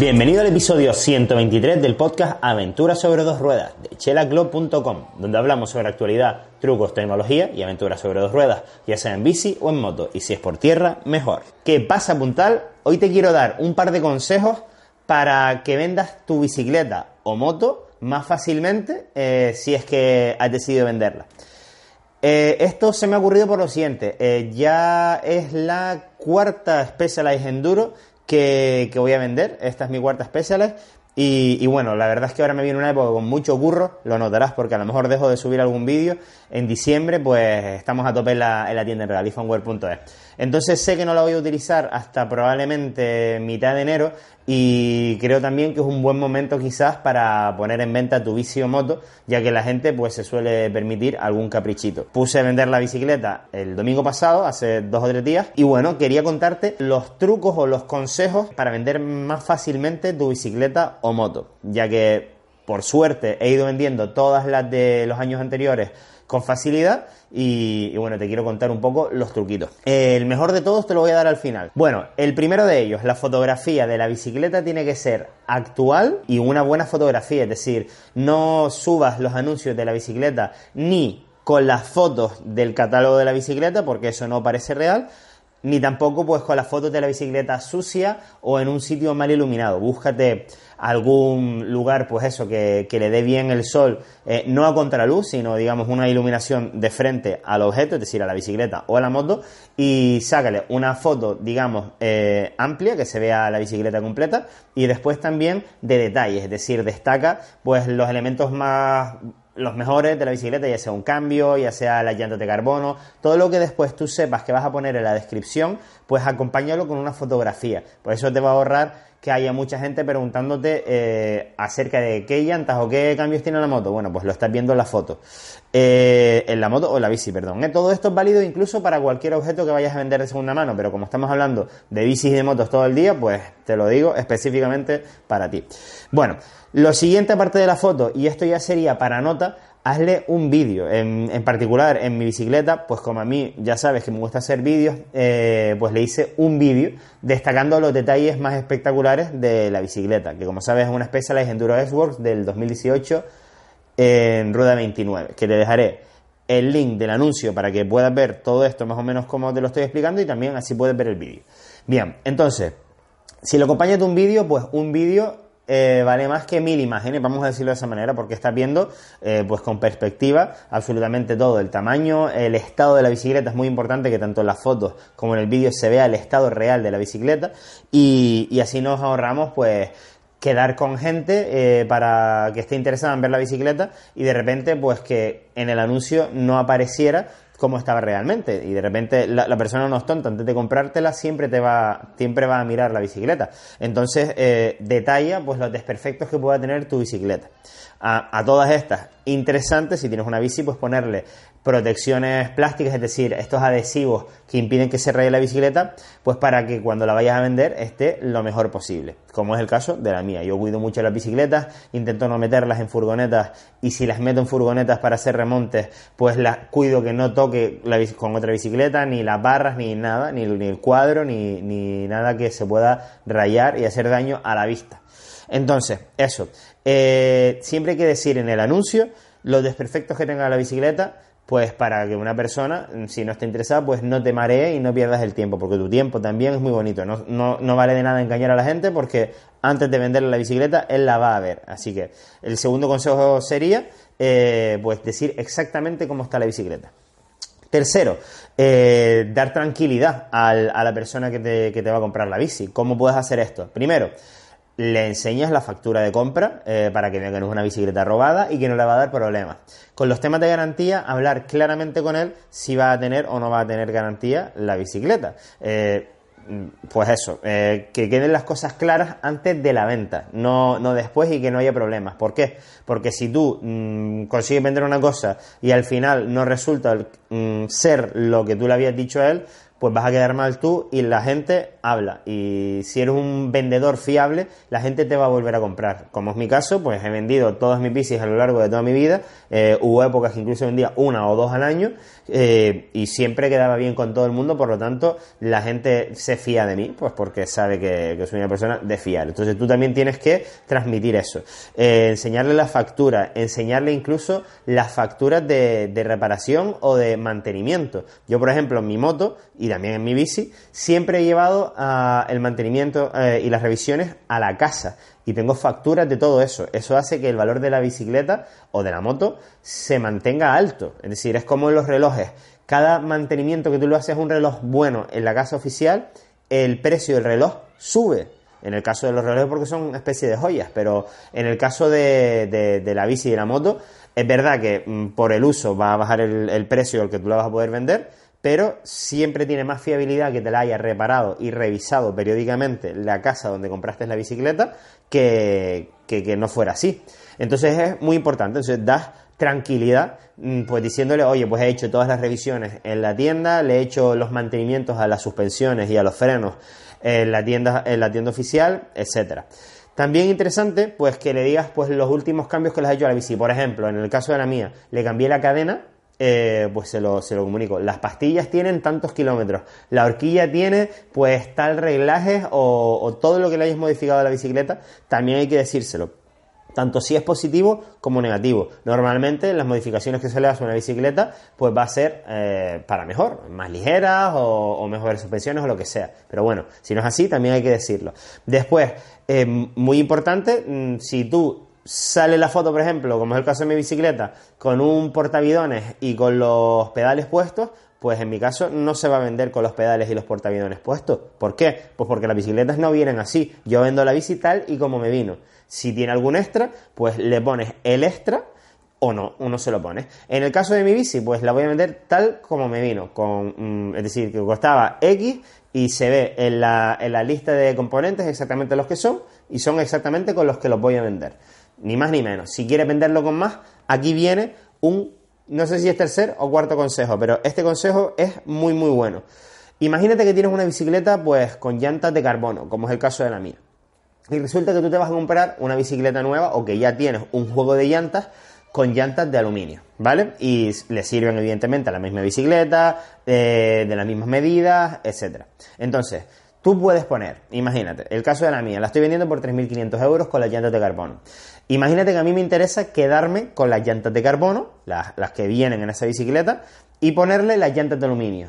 Bienvenido al episodio 123 del podcast Aventuras sobre dos ruedas de chelaclub.com, donde hablamos sobre actualidad, trucos, tecnología y aventuras sobre dos ruedas, ya sea en bici o en moto, y si es por tierra, mejor. ¿Qué pasa, puntal? Hoy te quiero dar un par de consejos para que vendas tu bicicleta o moto más fácilmente eh, si es que has decidido venderla. Eh, esto se me ha ocurrido por lo siguiente, eh, ya es la cuarta Specialized Enduro que, voy a vender. Esta es mi cuarta Specialized. Y, bueno, la verdad es que ahora me viene una época con mucho curro, lo notarás porque a lo mejor dejo de subir algún vídeo. En diciembre, pues estamos a tope en la, la tienda en realifanware.es. Entonces sé que no la voy a utilizar hasta probablemente mitad de enero y creo también que es un buen momento quizás para poner en venta tu bici o moto, ya que la gente pues se suele permitir algún caprichito. Puse a vender la bicicleta el domingo pasado, hace dos o tres días, y bueno, quería contarte los trucos o los consejos para vender más fácilmente tu bicicleta o moto, ya que por suerte he ido vendiendo todas las de los años anteriores con facilidad y, bueno, te quiero contar un poco los truquitos. El mejor de todos te lo voy a dar al final. Bueno, el primero de ellos, la fotografía de la bicicleta tiene que ser actual y una buena fotografía, es decir, no subas los anuncios de la bicicleta ni con las fotos del catálogo de la bicicleta porque eso no parece real ni tampoco pues con las fotos de la bicicleta sucia o en un sitio mal iluminado. Búscate algún lugar, pues eso, que, le dé bien el sol, eh, no a contraluz, sino digamos una iluminación de frente al objeto, es decir, a la bicicleta o a la moto, y sácale una foto, digamos, eh, amplia, que se vea la bicicleta completa, y después también de detalles, es decir, destaca pues los elementos más los mejores de la bicicleta, ya sea un cambio, ya sea las llantas de carbono, todo lo que después tú sepas que vas a poner en la descripción, pues acompáñalo con una fotografía. Por eso te va a ahorrar que haya mucha gente preguntándote eh, acerca de qué llantas o qué cambios tiene la moto. Bueno, pues lo estás viendo en la foto. Eh, en la moto o la bici, perdón. ¿eh? Todo esto es válido incluso para cualquier objeto que vayas a vender de segunda mano, pero como estamos hablando de bicis y de motos todo el día, pues te lo digo específicamente para ti. Bueno, lo siguiente aparte de la foto, y esto ya sería para nota, hazle un vídeo. En, particular, en mi bicicleta, pues como a mí ya sabes que me gusta hacer vídeos, eh, pues le hice un vídeo destacando los detalles más espectaculares de la bicicleta, que como sabes es una Specialized Enduro S-Works del 2018 en Rueda 29, que te dejaré el link del anuncio para que puedas ver todo esto más o menos como te lo estoy explicando y también así puedes ver el vídeo. Bien, entonces, si lo acompañas de un vídeo, pues un vídeo eh, vale más que mil imágenes, vamos a decirlo de esa manera, porque estás viendo eh, pues con perspectiva absolutamente todo, el tamaño, el estado de la bicicleta es muy importante que tanto en las fotos como en el vídeo se vea el estado real de la bicicleta. Y, así nos ahorramos pues quedar con gente eh, para que esté interesada en ver la bicicleta y de repente pues que en el anuncio no apareciera cómo estaba realmente. Y de repente la, persona no es tonta, antes de comprártela siempre te va, siempre va a mirar la bicicleta. Entonces, eh, detalla pues los desperfectos que pueda tener tu bicicleta. A, todas estas, interesantes, si tienes una bici, pues ponerle protecciones plásticas, es decir, estos adhesivos que impiden que se raye la bicicleta, pues para que cuando la vayas a vender esté lo mejor posible, como es el caso de la mía. Yo cuido mucho las bicicletas, intento no meterlas en furgonetas y si las meto en furgonetas para hacer remontes, pues las cuido que no toque la con otra bicicleta, ni las barras, ni nada, ni, el cuadro, ni, ni nada que se pueda rayar y hacer daño a la vista. Entonces, eso. Eh, siempre hay que decir en el anuncio los desperfectos que tenga la bicicleta, pues para que una persona, si no está interesada, pues no te maree y no pierdas el tiempo, porque tu tiempo también es muy bonito. No, no, vale de nada engañar a la gente porque antes de venderle la bicicleta, él la va a ver. Así que el segundo consejo sería, eh, pues decir exactamente cómo está la bicicleta. Tercero, eh, dar tranquilidad a la persona que te, va a comprar la bici. ¿Cómo puedes hacer esto? Primero, le enseñas la factura de compra eh, para que vea que no es una bicicleta robada y que no le va a dar problemas. Con los temas de garantía, hablar claramente con él si va a tener o no va a tener garantía la bicicleta. Eh, pues eso, eh, que queden las cosas claras antes de la venta, no, no después y que no haya problemas. ¿Por qué? Porque si tú mm, consigues vender una cosa y al final no resulta mm, ser lo que tú le habías dicho a él, pues vas a quedar mal tú y la gente habla. Y si eres un vendedor fiable, la gente te va a volver a comprar. Como es mi caso, pues he vendido todas mis bicis a lo largo de toda mi vida. Eh, hubo épocas que incluso vendía una o dos al año eh, y siempre quedaba bien con todo el mundo, por lo tanto, la gente se fía de mí, pues porque sabe que, soy una persona de fiar. Entonces tú también tienes que transmitir eso. Eh, enseñarle la factura, enseñarle incluso las facturas de, de reparación o de mantenimiento. Yo, por ejemplo, en mi moto, también en mi bici, siempre he llevado uh, el mantenimiento uh, y las revisiones a la casa y tengo facturas de todo eso. Eso hace que el valor de la bicicleta o de la moto se mantenga alto. Es decir, es como en los relojes. Cada mantenimiento que tú le haces a un reloj bueno en la casa oficial, el precio del reloj sube. En el caso de los relojes porque son una especie de joyas, pero en el caso de, de, de la bici y de la moto, es verdad que mm, por el uso va a bajar el, el precio al que tú la vas a poder vender, pero siempre tiene más fiabilidad que te la haya reparado y revisado periódicamente la casa donde compraste la bicicleta que, que, no fuera así. Entonces es muy importante, entonces das tranquilidad, mm, pues diciéndole, oye, pues he hecho todas las revisiones en la tienda, le he hecho los mantenimientos a las suspensiones y a los frenos en la tienda, en la tienda oficial, etcétera. También interesante, pues que le digas pues los últimos cambios que le has hecho a la bici. Por ejemplo, en el caso de la mía, le cambié la cadena eh, pues se lo, se lo comunico. Las pastillas tienen tantos kilómetros, la horquilla tiene pues tal reglaje o, o todo lo que le hayas modificado a la bicicleta, también hay que decírselo tanto si es positivo como negativo. Normalmente las modificaciones que se le hace a una bicicleta pues va a ser eh, para mejor, más ligeras o, o, mejores suspensiones o lo que sea. Pero bueno, si no es así también hay que decirlo. Después, eh, muy importante, mm, si tú sale la foto, por ejemplo, como es el caso de mi bicicleta, con un portavidones y con los pedales puestos, pues en mi caso no se va a vender con los pedales y los portavidones puestos. ¿Por qué? Pues porque las bicicletas no vienen así. Yo vendo la bici tal y como me vino. Si tiene algún extra, pues le pones el extra o no, uno se lo pone. En el caso de mi bici, pues la voy a vender tal como me vino, con, mm, es decir, que costaba X y se ve en la, en la lista de componentes exactamente los que son y son exactamente con los que los voy a vender ni más ni menos. Si quieres venderlo con más, aquí viene un, no sé si es tercer o cuarto consejo, pero este consejo es muy muy bueno. Imagínate que tienes una bicicleta pues con llantas de carbono, como es el caso de la mía. Y resulta que tú te vas a comprar una bicicleta nueva o que ya tienes un juego de llantas con llantas de aluminio, ¿vale? Y le sirven evidentemente a la misma bicicleta, eh, de las mismas medidas, etc. Entonces, tú puedes poner, imagínate, el caso de la mía, la estoy vendiendo por 3.500 euros con las llantas de carbono. Imagínate que a mí me interesa quedarme con las llantas de carbono, las, que vienen en esa bicicleta, y ponerle las llantas de aluminio.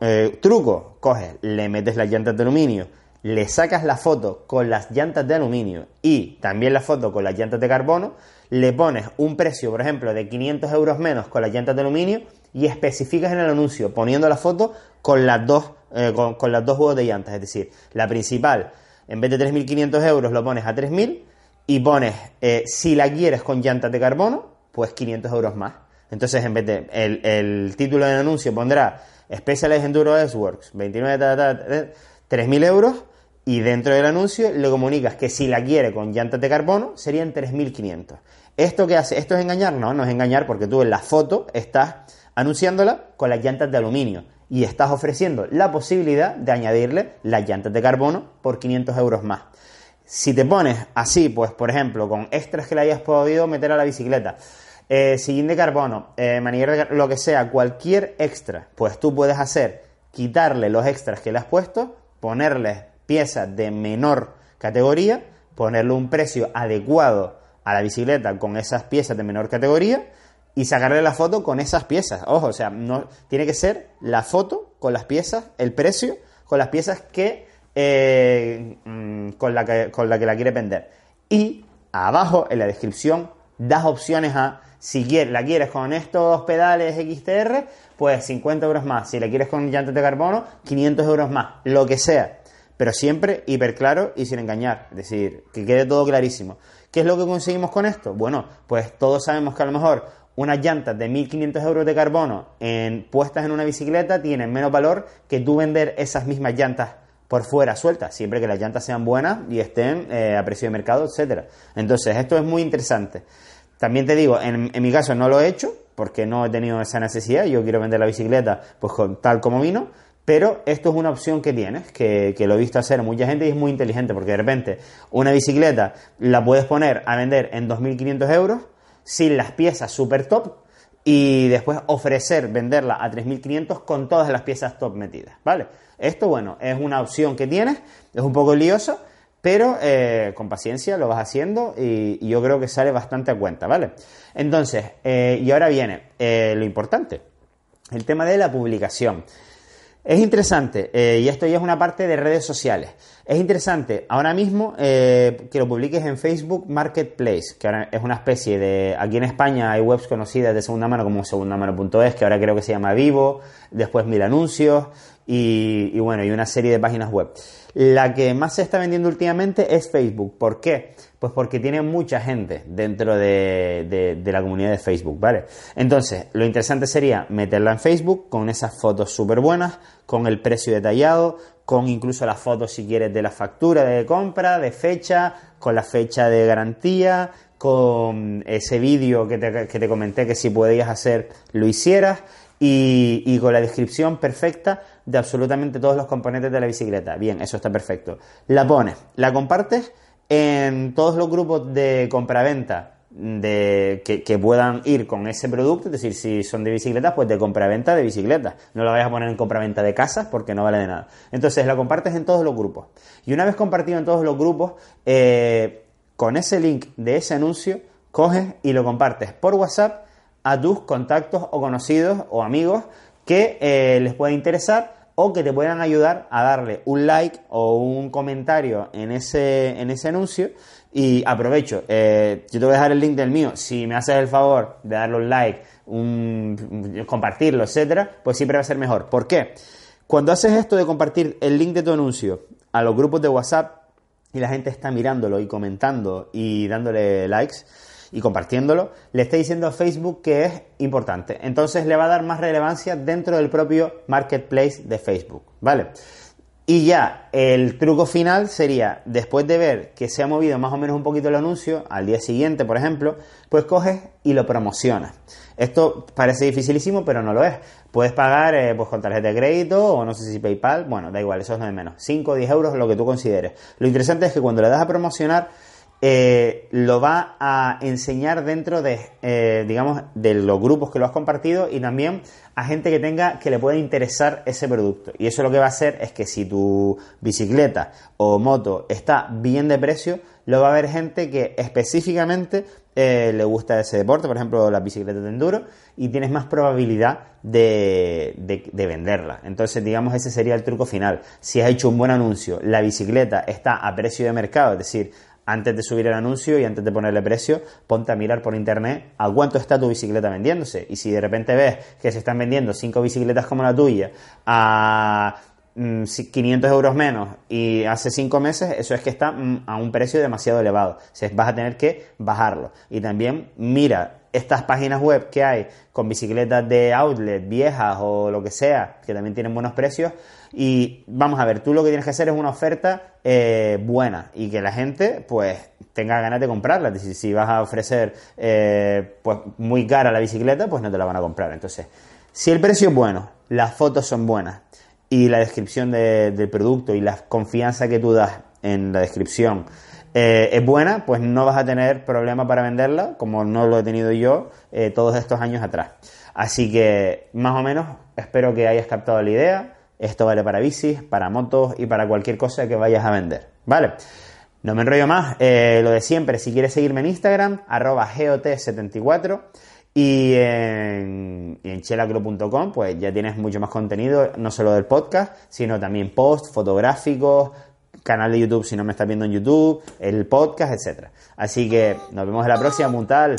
Eh, truco, coges, le metes las llantas de aluminio, le sacas la foto con las llantas de aluminio y también la foto con las llantas de carbono, le pones un precio, por ejemplo, de 500 euros menos con las llantas de aluminio y especificas en el anuncio poniendo la foto con las dos, eh, con, las dos juegos de llantas. Es decir, la principal, en vez de 3.500 euros, lo pones a 3.000 y pones, eh, si la quieres con llantas de carbono, pues 500 euros más. Entonces, en vez de el, el título del anuncio pondrá Specialized Enduro S-Works, 29, 3.000 euros, y dentro del anuncio le comunicas que si la quiere con llantas de carbono, serían 3.500. ¿Esto qué hace? ¿Esto es engañar? No, no es engañar porque tú en la foto estás anunciándola con las llantas de aluminio y estás ofreciendo la posibilidad de añadirle las llantas de carbono por 500 euros más. Si te pones así, pues por ejemplo, con extras que le hayas podido meter a la bicicleta, eh, sillín de carbono, eh, manillar lo que sea, cualquier extra, pues tú puedes hacer quitarle los extras que le has puesto, ponerle piezas de menor categoría, ponerle un precio adecuado a la bicicleta con esas piezas de menor categoría y sacarle la foto con esas piezas. Ojo, o sea, no tiene que ser la foto con las piezas, el precio con las piezas que eh, mm, con, la que, con la que la quiere vender. Y abajo en la descripción das opciones a si la quieres con estos pedales XTR, pues 50 euros más. Si la quieres con llantas de carbono, 500 euros más. Lo que sea. Pero siempre hiper claro y sin engañar. Es decir, que quede todo clarísimo. ¿Qué es lo que conseguimos con esto? Bueno, pues todos sabemos que a lo mejor unas llantas de 1.500 euros de carbono en, puestas en una bicicleta tienen menos valor que tú vender esas mismas llantas por fuera sueltas, siempre que las llantas sean buenas y estén eh, a precio de mercado, etcétera. Entonces, esto es muy interesante. También te digo, en, mi caso no lo he hecho, porque no he tenido esa necesidad, yo quiero vender la bicicleta pues con, tal como vino, Pero esto es una opción que tienes, que, que, lo he visto hacer mucha gente y es muy inteligente, porque de repente una bicicleta la puedes poner a vender en 2.500 euros sin las piezas super top y después ofrecer venderla a 3.500 con todas las piezas top metidas, ¿vale? Esto, bueno, es una opción que tienes, es un poco lioso, pero eh, con paciencia lo vas haciendo y, yo creo que sale bastante a cuenta, ¿vale? Entonces, eh, y ahora viene eh, lo importante, el tema de la publicación. Es interesante, y esto ya es una parte de redes sociales. Es interesante ahora mismo que lo publiques en Facebook Marketplace, que ahora es una especie de. Aquí en España hay webs conocidas de segunda mano como segundamano.es, que ahora creo que se llama Vivo, después Mil Anuncios, y, bueno, y una serie de páginas web. La que más se está vendiendo últimamente es Facebook. ¿Por qué? Pues porque tiene mucha gente dentro de, la comunidad de Facebook, ¿vale? Entonces, lo interesante sería meterla en Facebook con esas fotos súper buenas, con el precio detallado, con incluso las fotos, si quieres, de la factura de compra, de fecha, con la fecha de garantía, con ese vídeo que te, que te comenté que si podías hacer, lo hicieras y, con la descripción perfecta de absolutamente todos los componentes de la bicicleta. Bien, eso está perfecto. La pones, la compartes en todos los grupos de compraventa de, que, puedan ir con ese producto, es decir, si son de bicicletas, pues de compraventa de bicicletas. No la vayas a poner en compraventa de casas porque no vale de nada. Entonces la compartes en todos los grupos. Y una vez compartido en todos los grupos, eh, con ese link de ese anuncio, coges y lo compartes por WhatsApp a tus contactos o conocidos o amigos que eh, les pueda interesar o que te puedan ayudar a darle un like o un comentario en ese, en ese anuncio. Y aprovecho, eh, yo te voy a dejar el link del mío. Si me haces el favor de darle un like, un, compartirlo, etcétera, pues siempre va a ser mejor. ¿Por qué? Cuando haces esto de compartir el link de tu anuncio a los grupos de WhatsApp y la gente está mirándolo y comentando y dándole likes, y compartiéndolo, le está diciendo a Facebook que es importante. Entonces le va a dar más relevancia dentro del propio marketplace de Facebook, ¿vale? Y ya el truco final sería, después de ver que se ha movido más o menos un poquito el anuncio, al día siguiente, por ejemplo, pues coges y lo promocionas. Esto parece dificilísimo, pero no lo es. Puedes pagar eh, pues con tarjeta de crédito o no sé si PayPal, bueno, da igual, eso es de menos. 5 o 10 euros, lo que tú consideres. Lo interesante es que cuando le das a promocionar, eh, lo va a enseñar dentro de, eh, digamos, de los grupos que lo has compartido y también a gente que tenga que le pueda interesar ese producto. Y eso lo que va a hacer es que si tu bicicleta o moto está bien de precio, lo va a ver gente que específicamente eh, le gusta ese deporte, por ejemplo, las bicicletas de enduro, y tienes más probabilidad de, de, venderla. Entonces, digamos, ese sería el truco final. Si has hecho un buen anuncio, la bicicleta está a precio de mercado, es decir, antes de subir el anuncio y antes de ponerle precio, ponte a mirar por internet a cuánto está tu bicicleta vendiéndose. Y si de repente ves que se están vendiendo cinco bicicletas como la tuya a 500 mm, euros menos y hace cinco meses, eso es que está mm, a un precio demasiado elevado. O vas a tener que bajarlo. Y también mira estas páginas web que hay con bicicletas de outlet viejas o lo que sea, que también tienen buenos precios. Y vamos a ver, tú lo que tienes que hacer es una oferta eh, buena y que la gente pues tenga ganas de comprarla. Si, si vas a ofrecer eh, pues muy cara la bicicleta, pues no te la van a comprar. Entonces, si el precio es bueno, las fotos son buenas y la descripción del producto y la confianza que tú das en la descripción eh, es buena, pues no vas a tener problema para venderla, como no lo he tenido yo eh, todos estos años atrás. Así que, más o menos, espero que hayas captado la idea. Esto vale para bicis, para motos y para cualquier cosa que vayas a vender. ¿Vale? No me enrollo más. Eh, lo de siempre, si quieres seguirme en Instagram, arroba GOT74. Y en, y en pues ya tienes mucho más contenido, no solo del podcast, sino también posts, fotográficos, canal de YouTube si no me estás viendo en YouTube, el podcast, etcétera. Así que nos vemos en la próxima, Muntal.